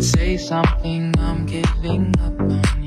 Say something, I'm giving up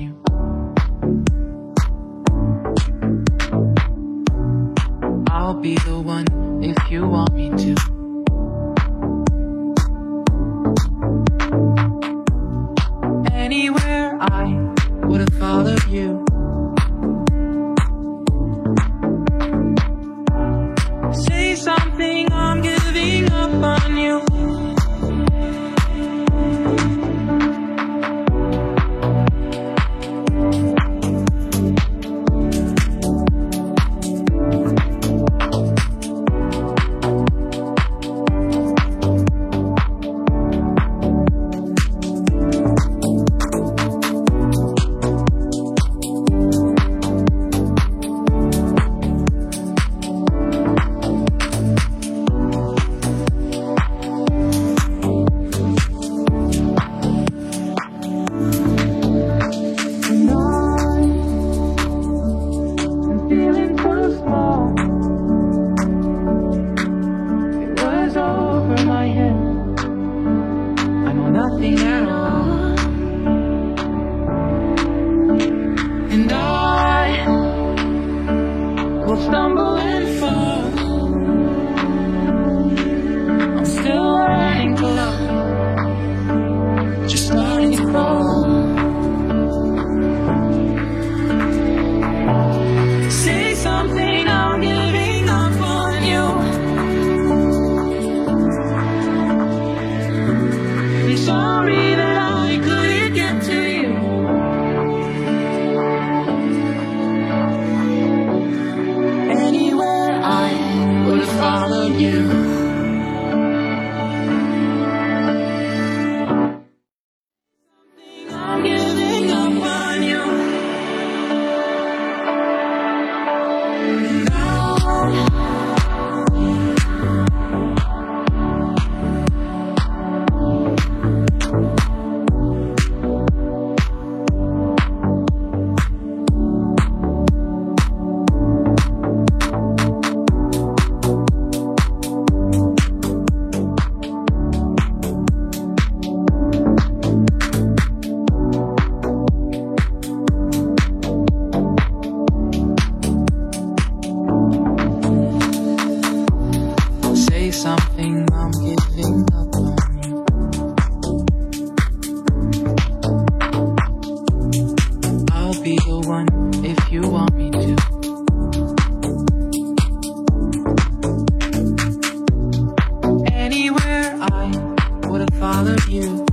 follow you.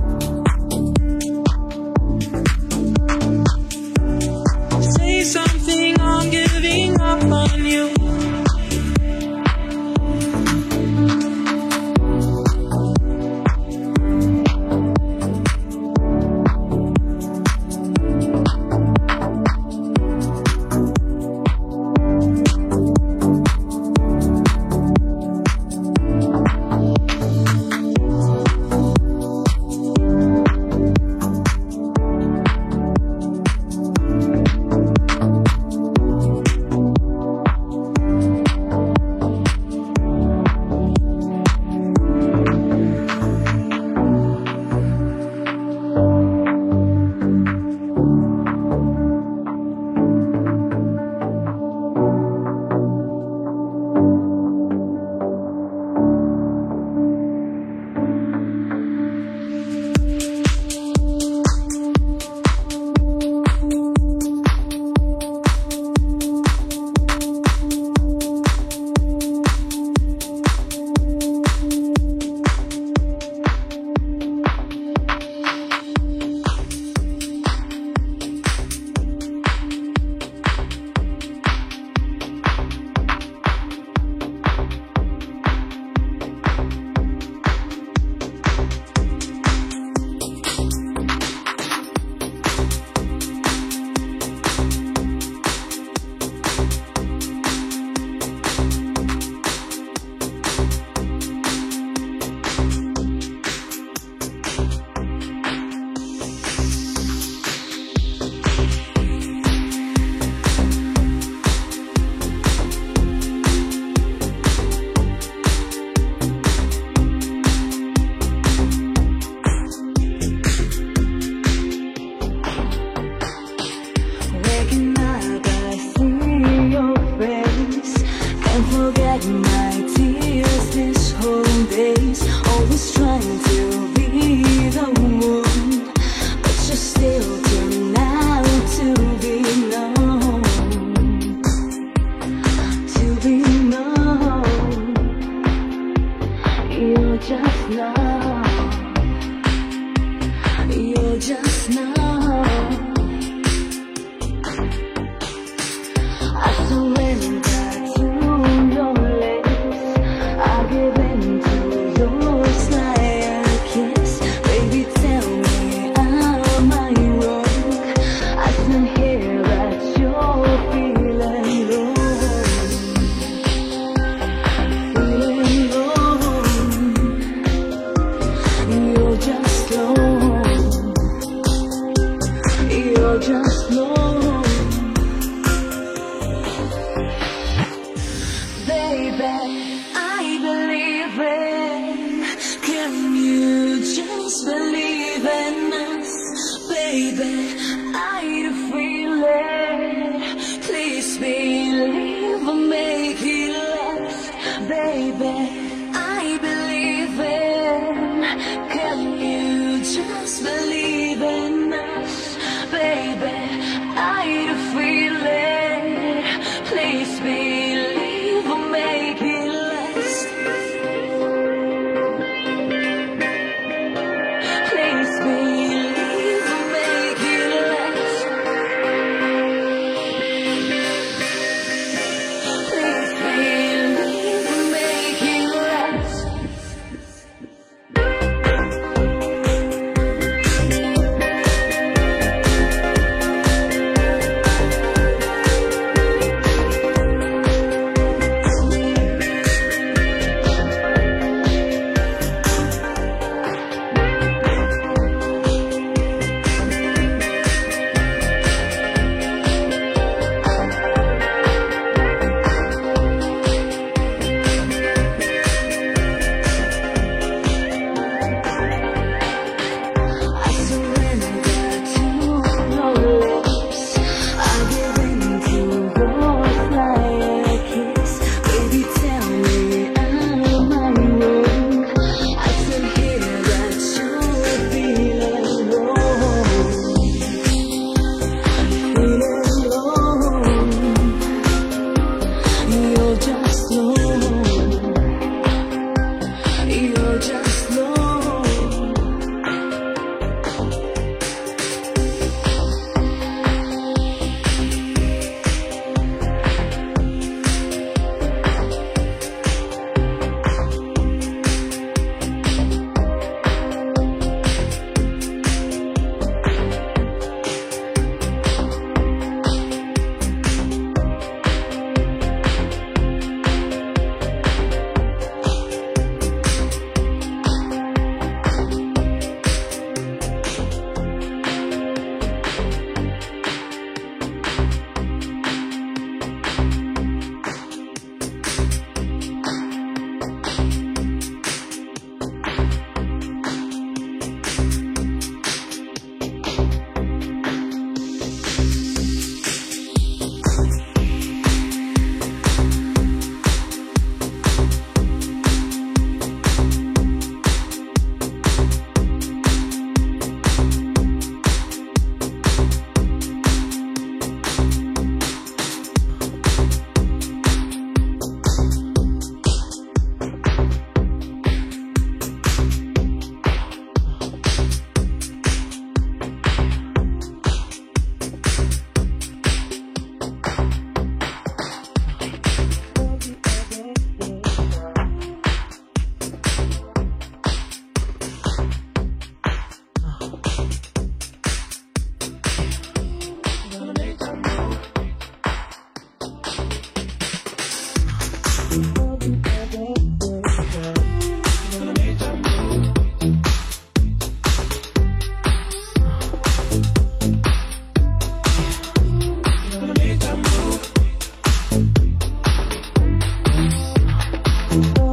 just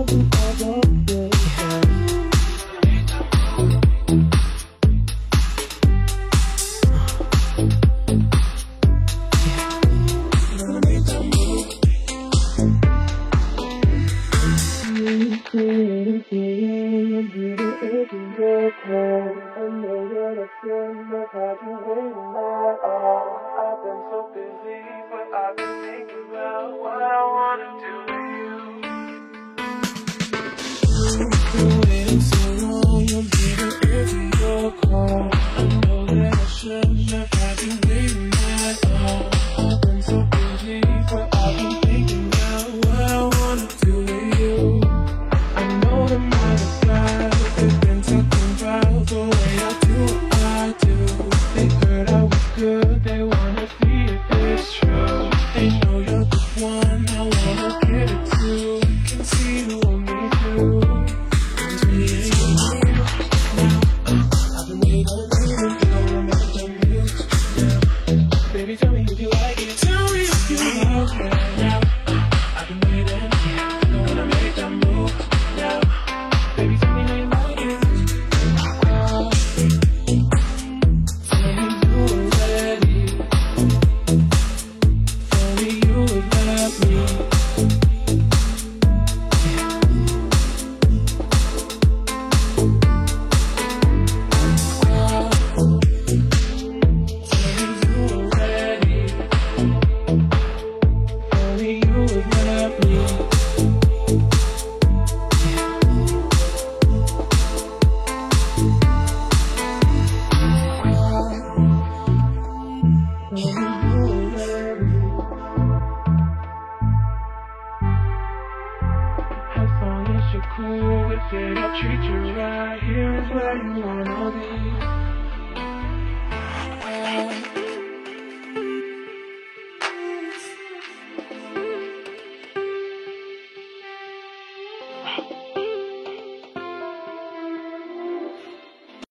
Thank you. You're cool with it, I'll treat you right. Here is where you wanna be.